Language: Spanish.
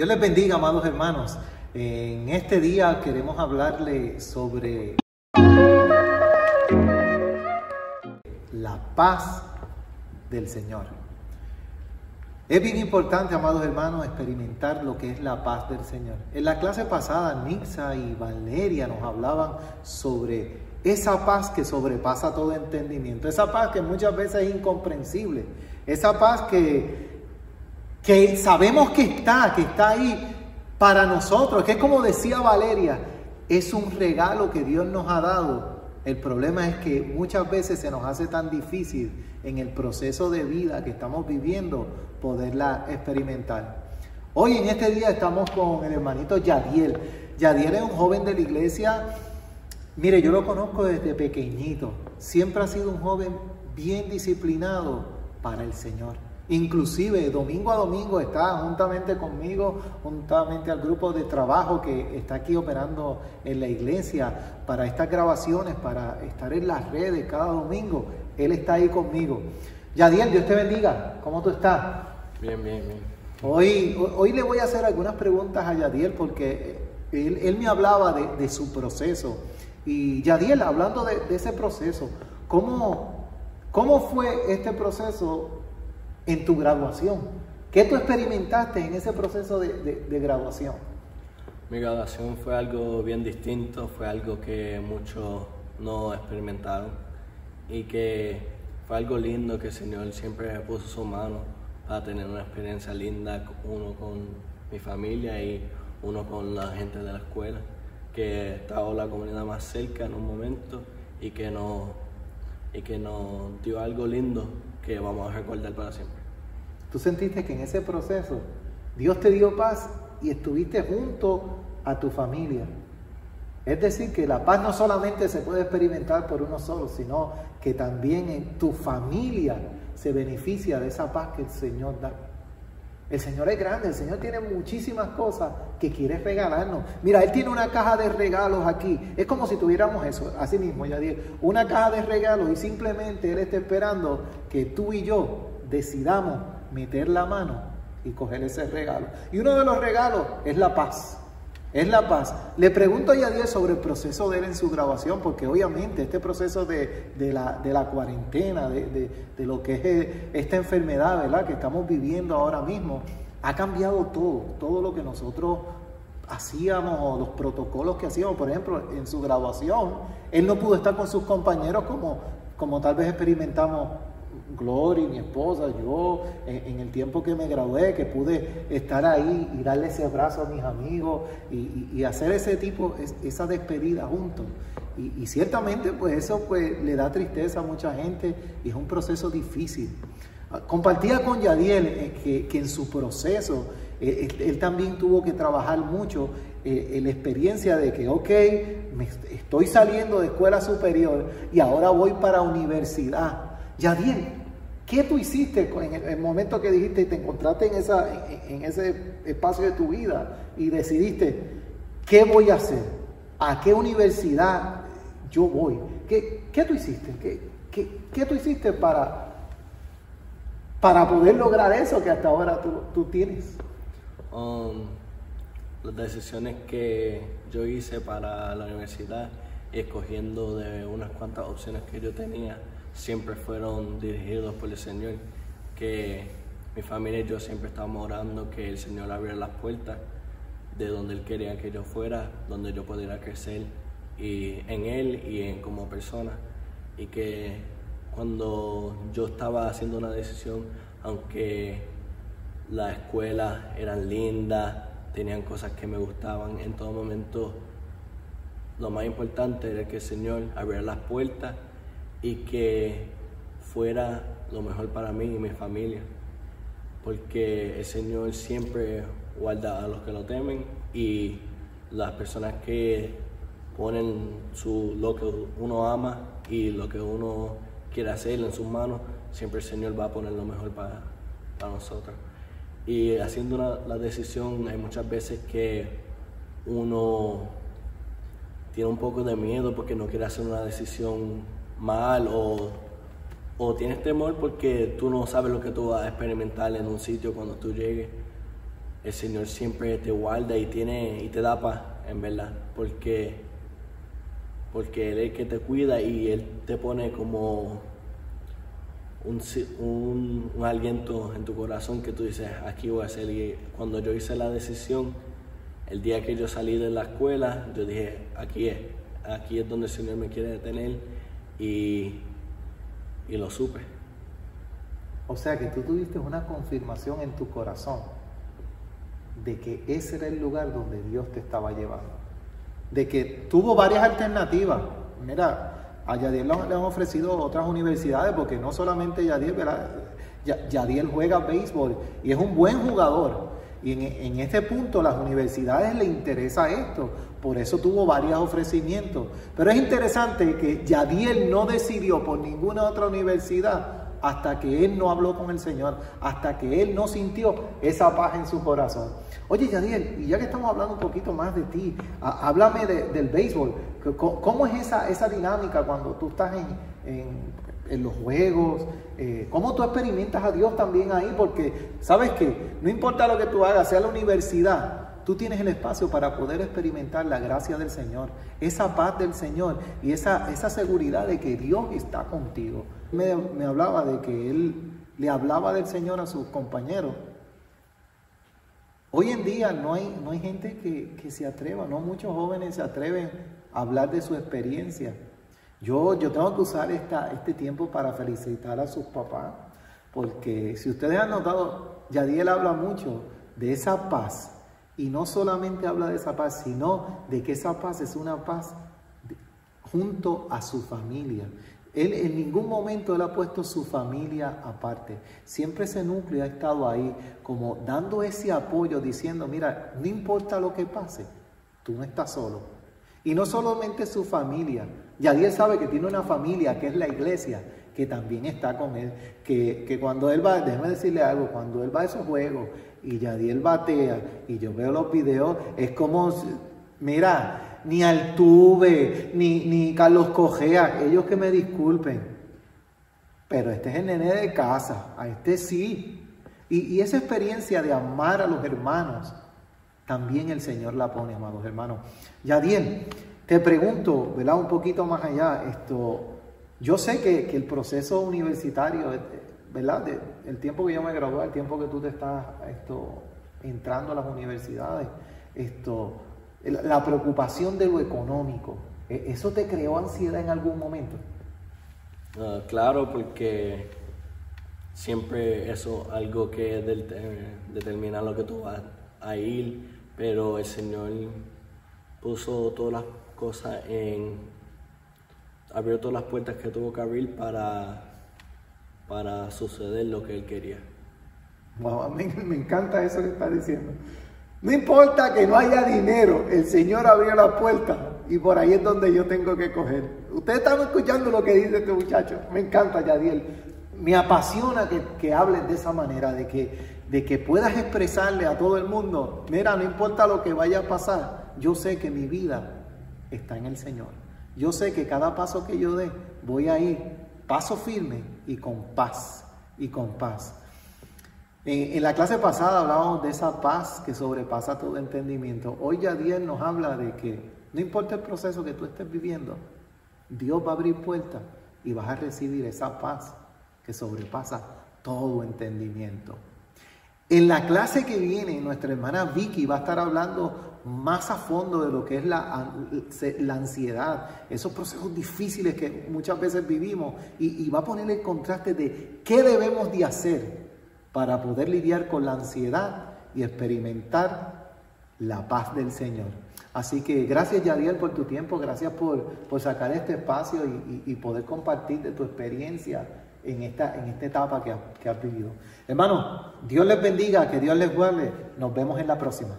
Dios les bendiga, amados hermanos. En este día queremos hablarle sobre la paz del Señor. Es bien importante, amados hermanos, experimentar lo que es la paz del Señor. En la clase pasada, Nixa y Valeria nos hablaban sobre esa paz que sobrepasa todo entendimiento, esa paz que muchas veces es incomprensible, esa paz que, que sabemos que está, que está ahí para nosotros, que es como decía Valeria, es un regalo que Dios nos ha dado el problema es que muchas veces se nos hace tan difícil en el proceso de vida que estamos viviendo poderla experimentar. Hoy en este día estamos con el hermanito Yadiel. Yadiel es un joven de la iglesia. Mire, yo lo conozco desde pequeñito. Siempre ha sido un joven bien disciplinado para el Señor. Inclusive domingo a domingo está juntamente conmigo, juntamente al grupo de trabajo que está aquí operando en la iglesia para estas grabaciones, para estar en las redes cada domingo. Él está ahí conmigo. Yadiel, Dios te bendiga. ¿Cómo tú estás? Bien, bien, bien. Hoy, hoy le voy a hacer algunas preguntas a Yadiel porque él, me hablaba de, su proceso. Y Yadiel, hablando de, ese proceso, ¿cómo, ¿cómo fue este proceso en tu graduación. ¿Qué tú experimentaste en ese proceso de, graduación? Mi graduación fue algo bien distinto, fue algo que muchos no experimentaron y que fue algo lindo que el Señor siempre puso su mano para tener una experiencia linda, uno con mi familia y uno con la gente de la escuela, que estaba la comunidad más cerca en un momento y que nos, y que nos dio algo lindo que vamos a recordar para siempre. Tú sentiste que en ese proceso Dios te dio paz y estuviste junto a tu familia. Es decir, que la paz no solamente se puede experimentar por uno solo, sino que también en tu familia se beneficia de esa paz que el Señor da. El Señor es grande, el Señor tiene muchísimas cosas que quiere regalarnos. Mira, Él tiene una caja de regalos aquí. Es como si tuviéramos eso, así mismo, ya dije, una caja de regalos y simplemente Él está esperando que tú y yo decidamos meter la mano y coger ese regalo. Y uno de los regalos es la paz. Es la paz. Le pregunto a Yadiel sobre el proceso de él en su grabación, porque obviamente este proceso de, la, cuarentena, de, lo que es eh, esta enfermedad, ¿verdad? Que estamos viviendo ahora mismo, ha cambiado todo, todo lo que nosotros hacíamos o los protocolos que hacíamos. Por ejemplo, en su graduación, él no pudo estar con sus compañeros como tal vez experimentamos Gloria, mi esposa, yo, en, el tiempo que me gradué, que pude estar ahí y darle ese abrazo a mis amigos y, hacer ese tipo, esa despedida juntos. Y, ciertamente, pues eso pues, le da tristeza a mucha gente y es un proceso difícil. Compartía con Yadiel eh, que, en su proceso eh, él, también tuvo que trabajar mucho eh, la experiencia de que, ok, estoy saliendo de escuela superior y ahora voy para universidad. Yadiel, ¿Qué tú hiciste en el momento que dijiste y te encontraste en, esa, en ese espacio de tu vida y decidiste, ¿qué voy a hacer? ¿A qué universidad yo voy? ¿Qué, qué tú hiciste? ¿Qué, qué, qué tú hiciste para, para poder lograr eso que hasta ahora tú, tú tienes? Um, las decisiones que yo hice para la universidad, escogiendo de unas cuantas opciones que yo tenía, siempre fueron dirigidos por el Señor, que mi familia y yo siempre estábamos orando que el Señor abriera las puertas de donde Él quería que yo fuera, donde yo pudiera crecer y en Él y en como persona. Y que cuando yo estaba haciendo una decisión, aunque las escuelas eran lindas, tenían cosas que me gustaban, en todo momento lo más importante era que el Señor abriera las puertas y que fuera lo mejor para mí y mi familia, porque el Señor siempre guarda a los que lo temen y las personas que ponen su, lo que uno ama y lo que uno quiere hacer en sus manos, siempre el Señor va a poner lo mejor para, para nosotros. Y haciendo una, la decisión hay muchas veces que uno tiene un poco de miedo porque no quiere hacer una decisión mal o, o tienes temor porque tú no sabes lo que tú vas a experimentar en un sitio cuando tú llegues. el Señor siempre te guarda y, tiene, y te da paz, en verdad, porque, porque Él es el que te cuida y Él te pone como un, un, un, aliento en tu corazón que tú dices, aquí voy a. Y cuando yo hice la decisión, el día que yo salí de la escuela, yo dije, aquí es, aquí es donde el Señor me quiere detener y, y lo supe. O sea que tú tuviste una confirmación en tu corazón de que ese era el lugar donde Dios te estaba llevando. De que tuvo varias alternativas. Mira, a Yadiel le han ofrecido otras universidades porque no solamente Yadiel, ¿verdad? Yadiel juega béisbol y es un buen jugador. Y en, este punto las universidades le interesa esto, por eso tuvo varios ofrecimientos. Pero es interesante que Yadiel no decidió por ninguna otra universidad hasta que él no habló con el Señor, hasta que él no sintió esa paz en su corazón. Oye, Yadiel, y ya que estamos hablando un poquito más de ti, háblame del béisbol. ¿Cómo es esa, esa dinámica cuando tú estás en, los juegos? Eh, ¿Cómo tú experimentas a Dios también ahí? Porque, ¿sabes qué? No importa lo que tú hagas, sea la universidad, tú tienes el espacio para poder experimentar la gracia del Señor, esa paz del Señor y esa, esa seguridad de que Dios está contigo. Me, me hablaba de que él le hablaba del Señor a sus compañeros Hoy en día no hay, no hay gente que, se atreva, no muchos jóvenes se atreven a hablar de su experiencia. Yo, yo tengo que usar esta, este tiempo para felicitar a sus papás, porque si ustedes han notado, Yadiel habla mucho de esa paz, y no solamente habla de esa paz, sino de que esa paz es una paz junto a su familia. Él en ningún momento él ha puesto su familia aparte. Siempre ese núcleo ha estado ahí como dando ese apoyo, diciendo, mira, no importa lo que pase, tú no estás solo. Y no solamente su familia. Yadiel sabe que tiene una familia que es la iglesia, que también está con él. Que, que cuando él va, déjeme decirle algo, cuando él va a esos juegos y Yadiel batea y yo veo los videos, es como, mira, ni Altuve, ni, ni Carlos Cogea, ellos que me disculpen. Pero este es el nene de casa, a este sí. Y, esa experiencia de amar a los hermanos, también el Señor la pone, amados hermanos. Yadiel, te pregunto, ¿verdad? Un poquito más allá, esto, yo sé que, el proceso universitario, ¿verdad? el tiempo que yo me gradué, el tiempo que tú te estás esto, entrando a las universidades, esto, la preocupación de lo económico, ¿e-, ¿eso te creó ansiedad en algún momento? Ah, claro, porque siempre eso algo que determina lo que tú vas a ir, pero el Señor puso todas las cosas en, abrió todas las puertas que tuvo que abrir para, para suceder lo que Él quería. Wow, me, me encanta eso que estás diciendo. No importa que no haya dinero, el Señor abrió la puerta y por ahí es donde yo tengo que coger. Ustedes están escuchando lo que dice este muchacho. Me encanta, Yadiel. Me apasiona que, que hables de esa manera, de que, de que puedas expresarle a todo el mundo, mira, no importa lo que vaya a pasar, yo sé que mi vida está en el Señor. Yo sé que cada paso que yo dé voy a ir paso firme y con paz, y con paz. En, la clase pasada hablábamos de esa paz que sobrepasa todo entendimiento. Hoy ya Dios nos habla de que no importa el proceso que tú estés viviendo, Dios va a abrir puertas y vas a recibir esa paz que sobrepasa todo entendimiento. En la clase que viene, nuestra hermana Vicky va a estar hablando más a fondo de lo que es la, la ansiedad, esos procesos difíciles que muchas veces vivimos, y, y va a poner el contraste de qué debemos de hacer para poder lidiar con la ansiedad y experimentar la paz del Señor. Así que gracias Yadiel por tu tiempo, gracias por, por sacar este espacio y, poder compartir de tu experiencia en esta, en esta etapa que, que has vivido. Hermano, Dios les bendiga, que Dios les guarde. Nos vemos en la próxima.